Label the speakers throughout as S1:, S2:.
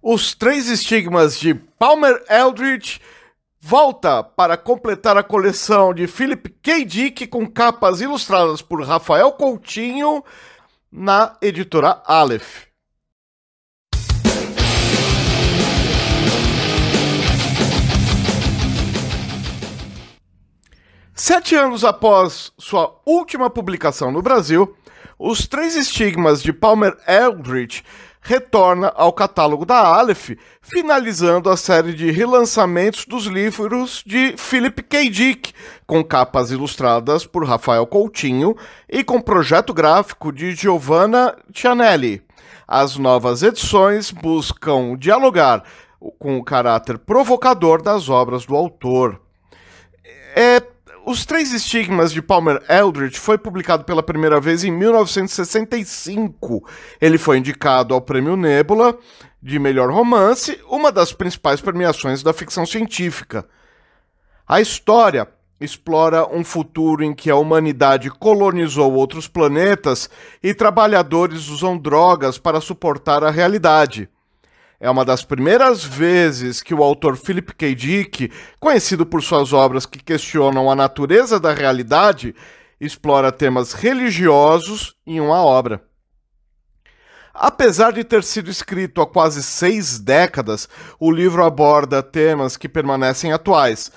S1: Os Três Estigmas de Palmer Eldritch volta para completar a coleção de Philip K. Dick com capas ilustradas por Rafael Coutinho na editora Aleph. Sete anos após sua última publicação no Brasil, Os Três Estigmas de Palmer Eldritch retorna ao catálogo da Aleph, finalizando a série de relançamentos dos livros de Philip K. Dick, com capas ilustradas por Rafael Coutinho e com projeto gráfico de Giovanna Cianelli. As novas edições buscam dialogar com o caráter provocador das obras do autor. É os Três Estigmas de Palmer Eldritch foi publicado pela primeira vez em 1965. Ele foi indicado ao Prêmio Nebula de Melhor Romance, uma das principais premiações da ficção científica. A história explora um futuro em que a humanidade colonizou outros planetas e trabalhadores usam drogas para suportar a realidade. É uma das primeiras vezes que o autor Philip K. Dick, conhecido por suas obras que questionam a natureza da realidade, explora temas religiosos em uma obra. Apesar de ter sido escrito há quase seis décadas, o livro aborda temas que permanecem atuais.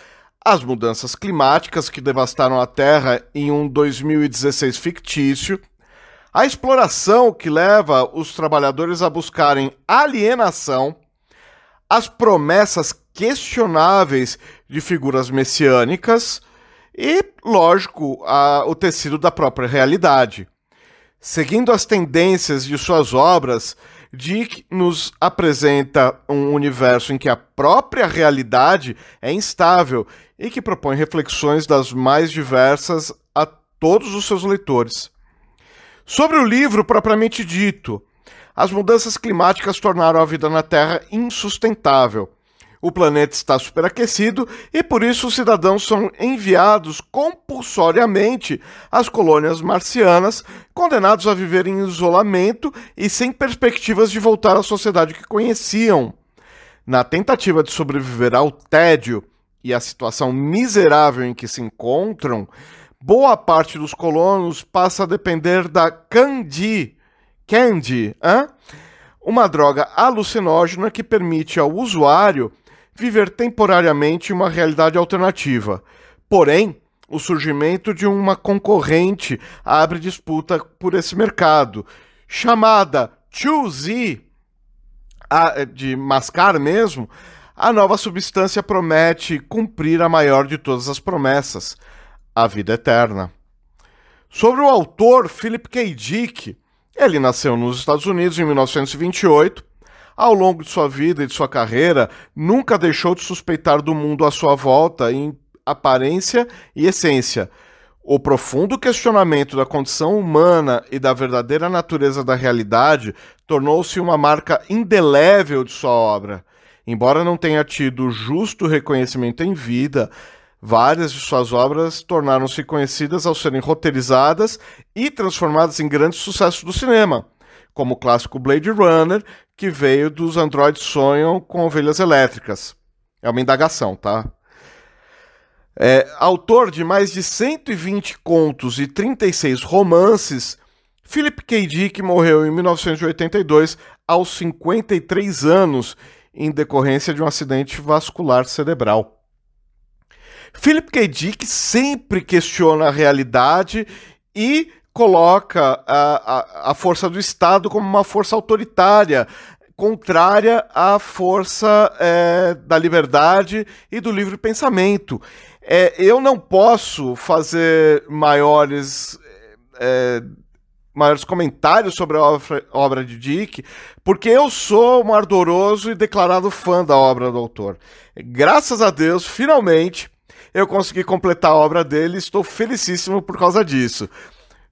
S1: As mudanças climáticas que devastaram a Terra em um 2016 fictício, a exploração que leva os trabalhadores a buscarem alienação, as promessas questionáveis de figuras messiânicas e, lógico, a, o tecido da própria realidade. Seguindo as tendências de suas obras, Dick nos apresenta um universo em que a própria realidade é instável e que propõe reflexões das mais diversas a todos os seus leitores. Sobre o livro propriamente dito, as mudanças climáticas tornaram a vida na Terra insustentável. O planeta está superaquecido e por isso os cidadãos são enviados compulsoriamente às colônias marcianas, condenados a viver em isolamento e sem perspectivas de voltar à sociedade que conheciam. Na tentativa de sobreviver ao tédio e à situação miserável em que se encontram, boa parte dos colonos passa a depender da candy, candy, hein? uma droga alucinógena que permite ao usuário viver temporariamente uma realidade alternativa. Porém, o surgimento de uma concorrente abre disputa por esse mercado, chamada 2Z, de mascar mesmo, a nova substância promete cumprir a maior de todas as promessas, a vida eterna. Sobre o autor Philip K. Dick, ele nasceu nos Estados Unidos em 1928. Ao longo de sua vida e de sua carreira, nunca deixou de suspeitar do mundo à sua volta em aparência e essência. O profundo questionamento da condição humana e da verdadeira natureza da realidade tornou-se uma marca indelével de sua obra. Embora não tenha tido justo reconhecimento em vida, Várias de suas obras tornaram-se conhecidas ao serem roteirizadas e transformadas em grandes sucessos do cinema, como o clássico Blade Runner, que veio dos Androids Sonham com Ovelhas Elétricas. É uma indagação, tá? É, autor de mais de 120 contos e 36 romances, Philip K. Dick morreu em 1982 aos 53 anos em decorrência de um acidente vascular cerebral. Philip K. Dick sempre questiona a realidade e coloca a, a, a força do Estado como uma força autoritária, contrária à força é, da liberdade e do livre pensamento. É, eu não posso fazer maiores. É, maiores comentários sobre a obra, obra, de Dick, porque eu sou um ardoroso e declarado fã da obra do autor. Graças a Deus, finalmente, eu consegui completar a obra dele estou felicíssimo por causa disso.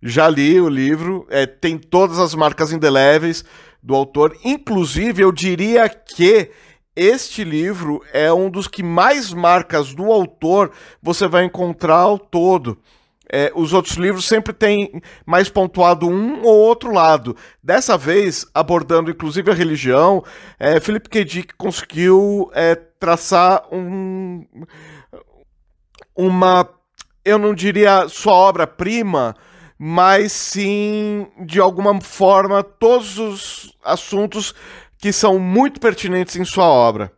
S1: Já li o livro, é, tem todas as marcas indeléveis do autor, inclusive eu diria que este livro é um dos que mais marcas do autor você vai encontrar ao todo. É, os outros livros sempre têm mais pontuado um ou outro lado. Dessa vez, abordando inclusive a religião, é, Philip K. Dick conseguiu é, traçar um, uma, eu não diria sua obra-prima, mas sim, de alguma forma, todos os assuntos que são muito pertinentes em sua obra.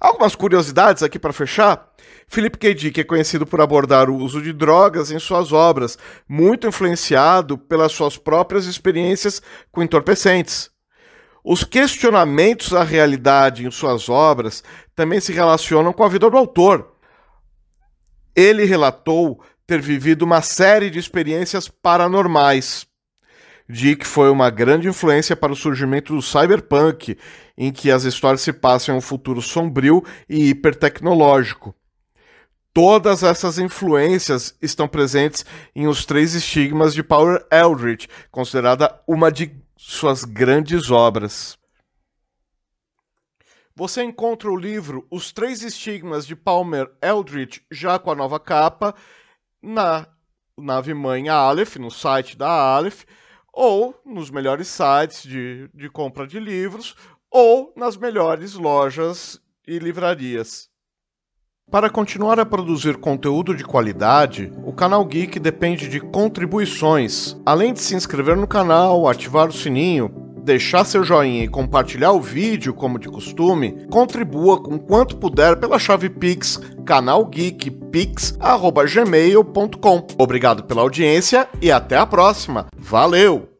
S1: Algumas curiosidades aqui para fechar. Philip K. Dick é conhecido por abordar o uso de drogas em suas obras, muito influenciado pelas suas próprias experiências com entorpecentes. Os questionamentos à realidade em suas obras também se relacionam com a vida do autor. Ele relatou ter vivido uma série de experiências paranormais. Dick foi uma grande influência para o surgimento do cyberpunk, em que as histórias se passam em um futuro sombrio e hipertecnológico. Todas essas influências estão presentes em Os Três Estigmas de Power Eldritch, considerada uma de suas grandes obras. Você encontra o livro Os Três Estigmas de Palmer Eldritch, já com a nova capa, na nave mãe Aleph, no site da Aleph, ou nos melhores sites de, de compra de livros, ou nas melhores lojas e livrarias. Para continuar a produzir conteúdo de qualidade, o canal Geek depende de contribuições. Além de se inscrever no canal, ativar o sininho, deixar seu joinha e compartilhar o vídeo como de costume, contribua com quanto puder pela chave Pix canalgeekpix@gmail.com. Obrigado pela audiência e até a próxima. Valeu.